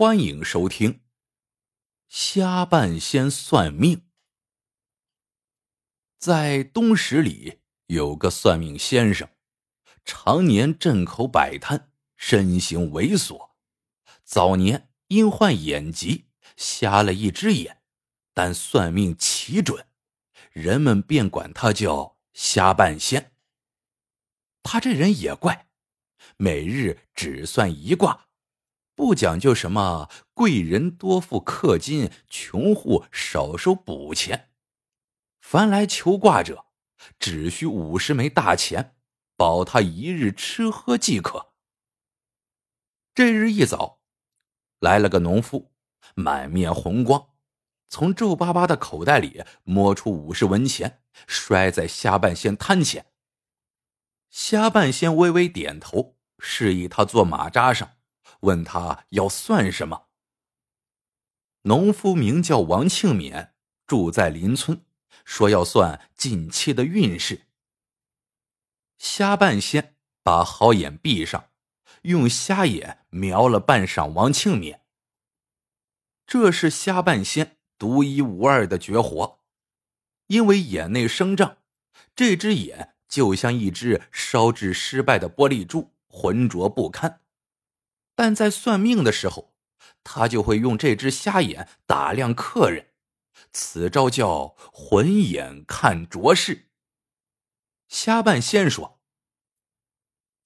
欢迎收听。瞎半仙算命，在东十里有个算命先生，常年镇口摆摊，身形猥琐。早年因患眼疾，瞎了一只眼，但算命奇准，人们便管他叫瞎半仙。他这人也怪，每日只算一卦。不讲究什么贵人多付氪金，穷户少收补钱。凡来求卦者，只需五十枚大钱，保他一日吃喝即可。这日一早，来了个农夫，满面红光，从皱巴巴的口袋里摸出五十文钱，摔在瞎半仙摊前。瞎半仙微微点头，示意他坐马扎上。问他要算什么？农夫名叫王庆勉，住在邻村，说要算近期的运势。瞎半仙把好眼闭上，用瞎眼瞄了半晌王庆勉。这是瞎半仙独一无二的绝活，因为眼内生障，这只眼就像一只烧制失败的玻璃珠，浑浊不堪。但在算命的时候，他就会用这只瞎眼打量客人，此招叫混眼看浊事。瞎半仙说：“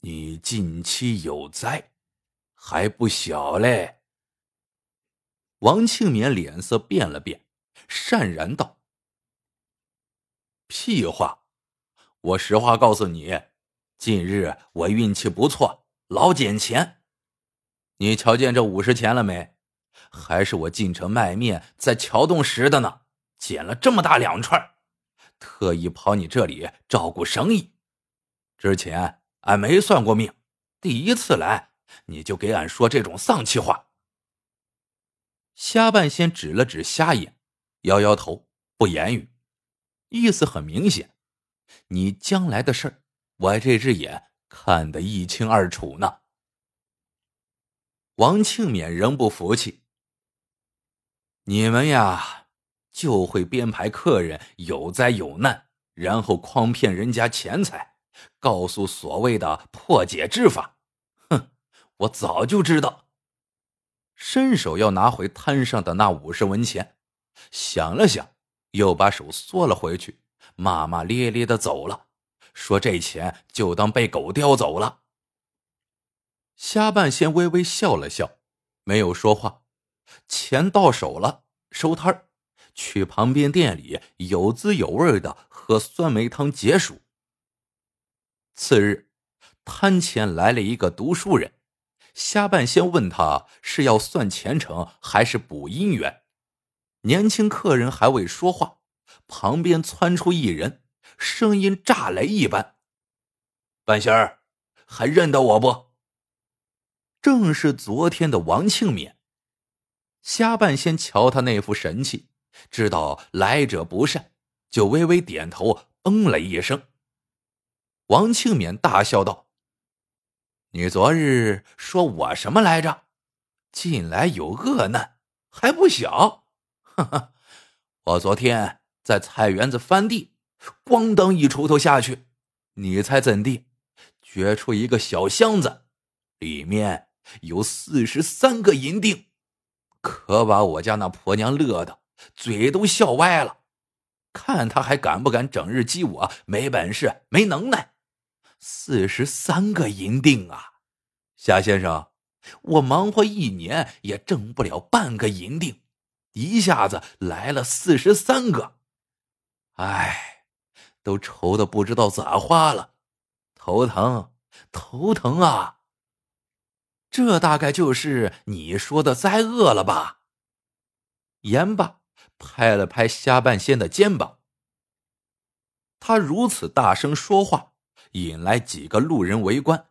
你近期有灾，还不小嘞。”王庆勉脸色变了变，讪然道：“屁话！我实话告诉你，近日我运气不错，老捡钱。”你瞧见这五十钱了没？还是我进城卖面在桥洞拾的呢，捡了这么大两串，特意跑你这里照顾生意。之前俺没算过命，第一次来你就给俺说这种丧气话。瞎半仙指了指瞎眼，摇摇头，不言语，意思很明显：你将来的事儿，我这只眼看得一清二楚呢。王庆勉仍不服气：“你们呀，就会编排客人有灾有难，然后诓骗人家钱财，告诉所谓的破解之法。哼，我早就知道。”伸手要拿回摊上的那五十文钱，想了想，又把手缩了回去，骂骂咧咧的走了，说：“这钱就当被狗叼走了。”虾半仙微微笑了笑，没有说话。钱到手了，收摊儿，去旁边店里有滋有味的喝酸梅汤解暑。次日，摊前来了一个读书人，虾半仙问他是要算前程还是补姻缘。年轻客人还未说话，旁边窜出一人，声音炸雷一般：“半仙儿，还认得我不？”正是昨天的王庆勉。瞎半仙瞧他那副神气，知道来者不善，就微微点头，嗯了一声。王庆勉大笑道：“你昨日说我什么来着？近来有恶难，还不小。哈哈，我昨天在菜园子翻地，咣当一锄头下去，你猜怎地？掘出一个小箱子，里面……”有四十三个银锭，可把我家那婆娘乐的嘴都笑歪了。看他还敢不敢整日激我没本事、没能耐？四十三个银锭啊，夏先生，我忙活一年也挣不了半个银锭，一下子来了四十三个，哎，都愁的不知道咋花了，头疼，头疼啊！这大概就是你说的灾厄了吧？言罢，拍了拍虾半仙的肩膀。他如此大声说话，引来几个路人围观。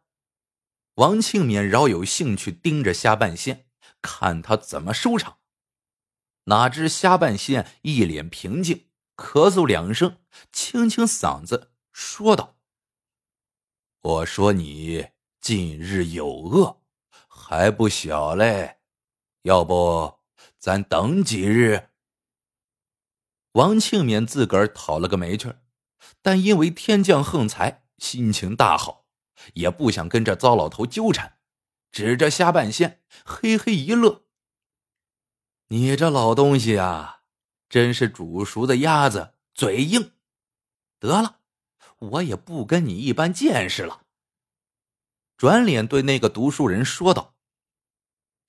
王庆勉饶有兴趣盯着虾半仙，看他怎么收场。哪知虾半仙一脸平静，咳嗽两声，清清嗓子说道：“我说你近日有恶。”还不小嘞，要不咱等几日？王庆勉自个儿讨了个没趣但因为天降横财，心情大好，也不想跟这糟老头纠缠，指着虾半仙嘿嘿一乐：“你这老东西啊，真是煮熟的鸭子嘴硬。得了，我也不跟你一般见识了。”转脸对那个读书人说道：“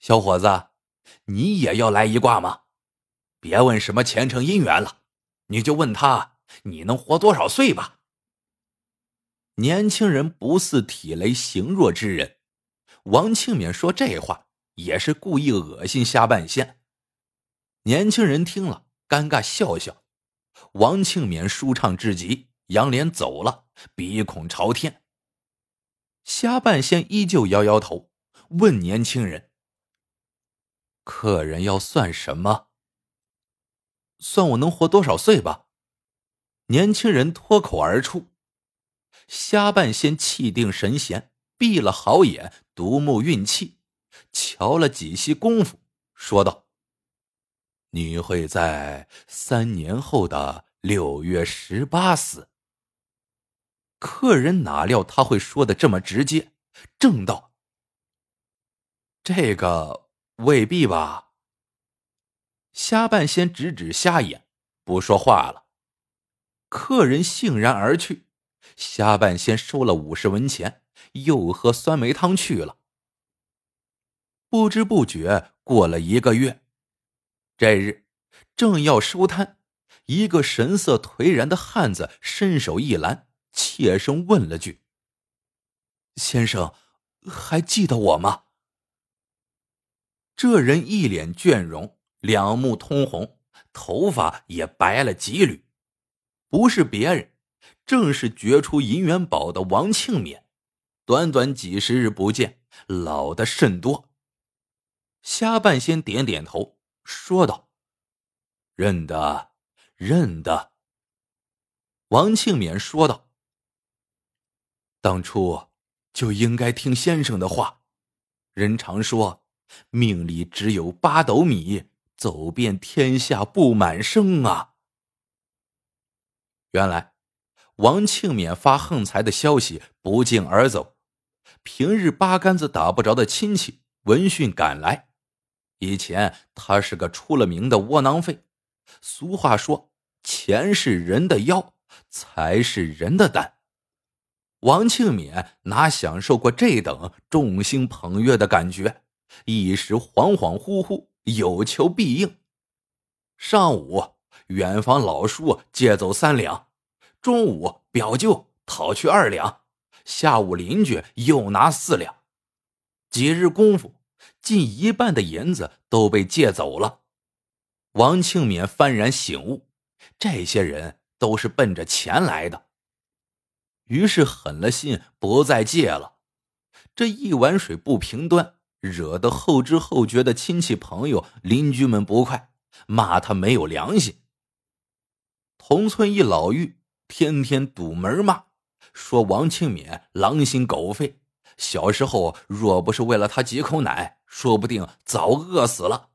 小伙子，你也要来一卦吗？别问什么前程姻缘了，你就问他你能活多少岁吧。”年轻人不似体雷形弱之人，王庆勉说这话也是故意恶心虾半仙。年轻人听了，尴尬笑笑。王庆勉舒畅至极，扬脸走了，鼻孔朝天。虾半仙依旧摇摇头，问年轻人：“客人要算什么？算我能活多少岁吧？”年轻人脱口而出。虾半仙气定神闲，闭了好眼，独目运气，瞧了几息功夫，说道：“你会在三年后的六月十八死。”客人哪料他会说的这么直接，正道：“这个未必吧。”虾半仙指指瞎眼，不说话了。客人悻然而去，虾半仙收了五十文钱，又喝酸梅汤去了。不知不觉过了一个月，这日正要收摊，一个神色颓然的汉子伸手一拦。怯声问了句：“先生，还记得我吗？”这人一脸倦容，两目通红，头发也白了几缕，不是别人，正是掘出银元宝的王庆勉。短短几十日不见，老的甚多。虾半仙点点头，说道：“认得，认得。”王庆勉说道。当初就应该听先生的话。人常说，命里只有八斗米，走遍天下不满生啊。原来，王庆勉发横财的消息不胫而走，平日八竿子打不着的亲戚闻讯赶来。以前他是个出了名的窝囊废。俗话说：“钱是人的腰，财是人的胆。”王庆勉哪享受过这等众星捧月的感觉？一时恍恍惚惚，有求必应。上午，远房老叔借走三两；中午，表舅讨去二两；下午，邻居又拿四两。几日功夫，近一半的银子都被借走了。王庆敏幡然醒悟：这些人都是奔着钱来的。于是狠了心，不再借了。这一碗水不平端，惹得后知后觉的亲戚朋友、邻居们不快，骂他没有良心。同村一老妪天天堵门骂，说王庆敏狼心狗肺，小时候若不是为了他几口奶，说不定早饿死了。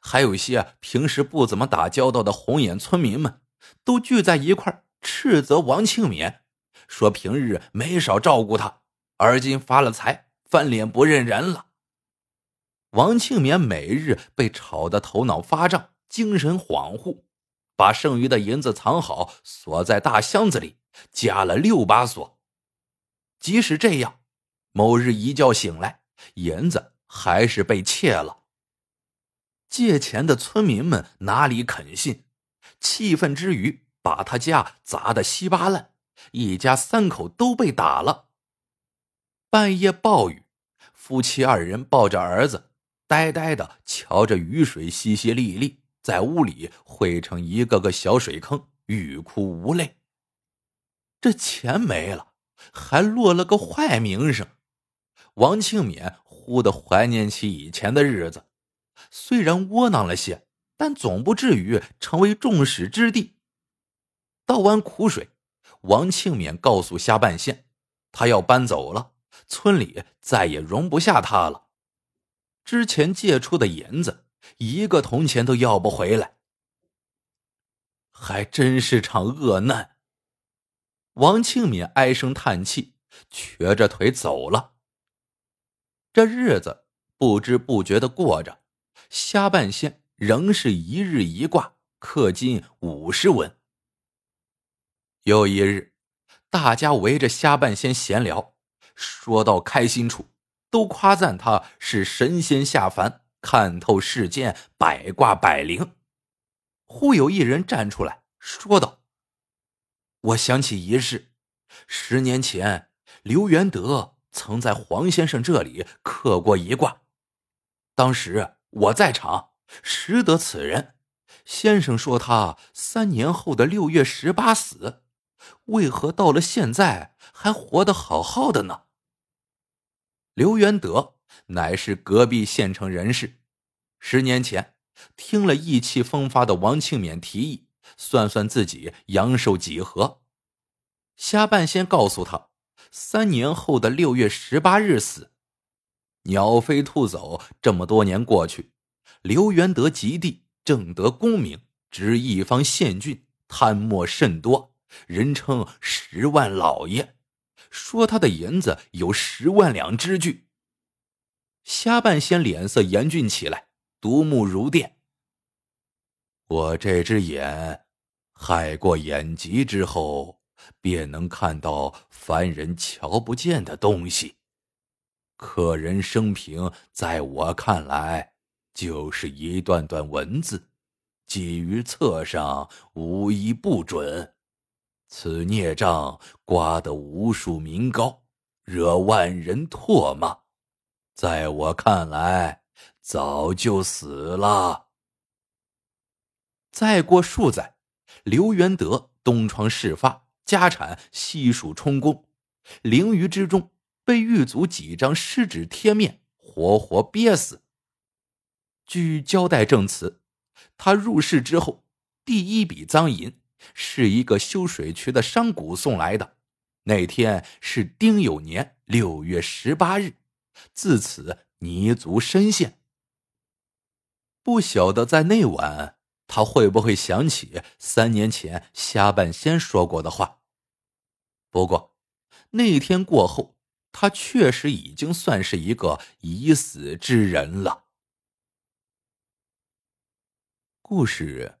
还有些平时不怎么打交道的红眼村民们，都聚在一块斥责王庆敏。说平日没少照顾他，而今发了财，翻脸不认人了。王庆勉每日被吵得头脑发胀，精神恍惚，把剩余的银子藏好，锁在大箱子里，加了六把锁。即使这样，某日一觉醒来，银子还是被窃了。借钱的村民们哪里肯信？气愤之余，把他家砸得稀巴烂。一家三口都被打了。半夜暴雨，夫妻二人抱着儿子，呆呆的瞧着雨水淅淅沥沥，在屋里汇成一个个小水坑，欲哭无泪。这钱没了，还落了个坏名声。王庆勉忽的怀念起以前的日子，虽然窝囊了些，但总不至于成为众矢之的。倒完苦水。王庆勉告诉虾半仙，他要搬走了，村里再也容不下他了。之前借出的银子一个铜钱都要不回来，还真是场恶难。王庆敏唉声叹气，瘸着腿走了。这日子不知不觉的过着，虾半仙仍是一日一卦，氪金五十文。有一日，大家围着虾半仙闲聊，说到开心处，都夸赞他是神仙下凡，看透世间百卦百灵。忽有一人站出来说道。我想起一事，十年前刘元德曾在黄先生这里刻过一卦，当时我在场，识得此人。先生说他三年后的六月十八死，为何到了现在还活得好好的呢？刘元德乃是隔壁县城人士，十年前听了意气风发的王庆勉提议。算算自己阳寿几何？虾半仙告诉他，三年后的六月十八日死。鸟飞兔走，这么多年过去，刘元德及第，正得功名，执一方县郡，贪墨甚多，人称十万老爷。说他的银子有十万两之巨。虾半仙脸色严峻起来，独目如电。我这只眼。害过眼疾之后，便能看到凡人瞧不见的东西。客人生平，在我看来，就是一段段文字，记于册上，无一不准。此孽障刮得无数民膏，惹万人唾骂，在我看来，早就死了。再过数载。刘元德东窗事发，家产悉数充公，囹圄之中被狱卒几张湿纸贴面活活憋死。据交代证词，他入室之后，第一笔赃银是一个修水渠的商贾送来的，那天是丁酉年六月十八日，自此泥足深陷。不晓得在那晚。他会不会想起三年前瞎半仙说过的话？不过，那天过后，他确实已经算是一个已死之人了。故事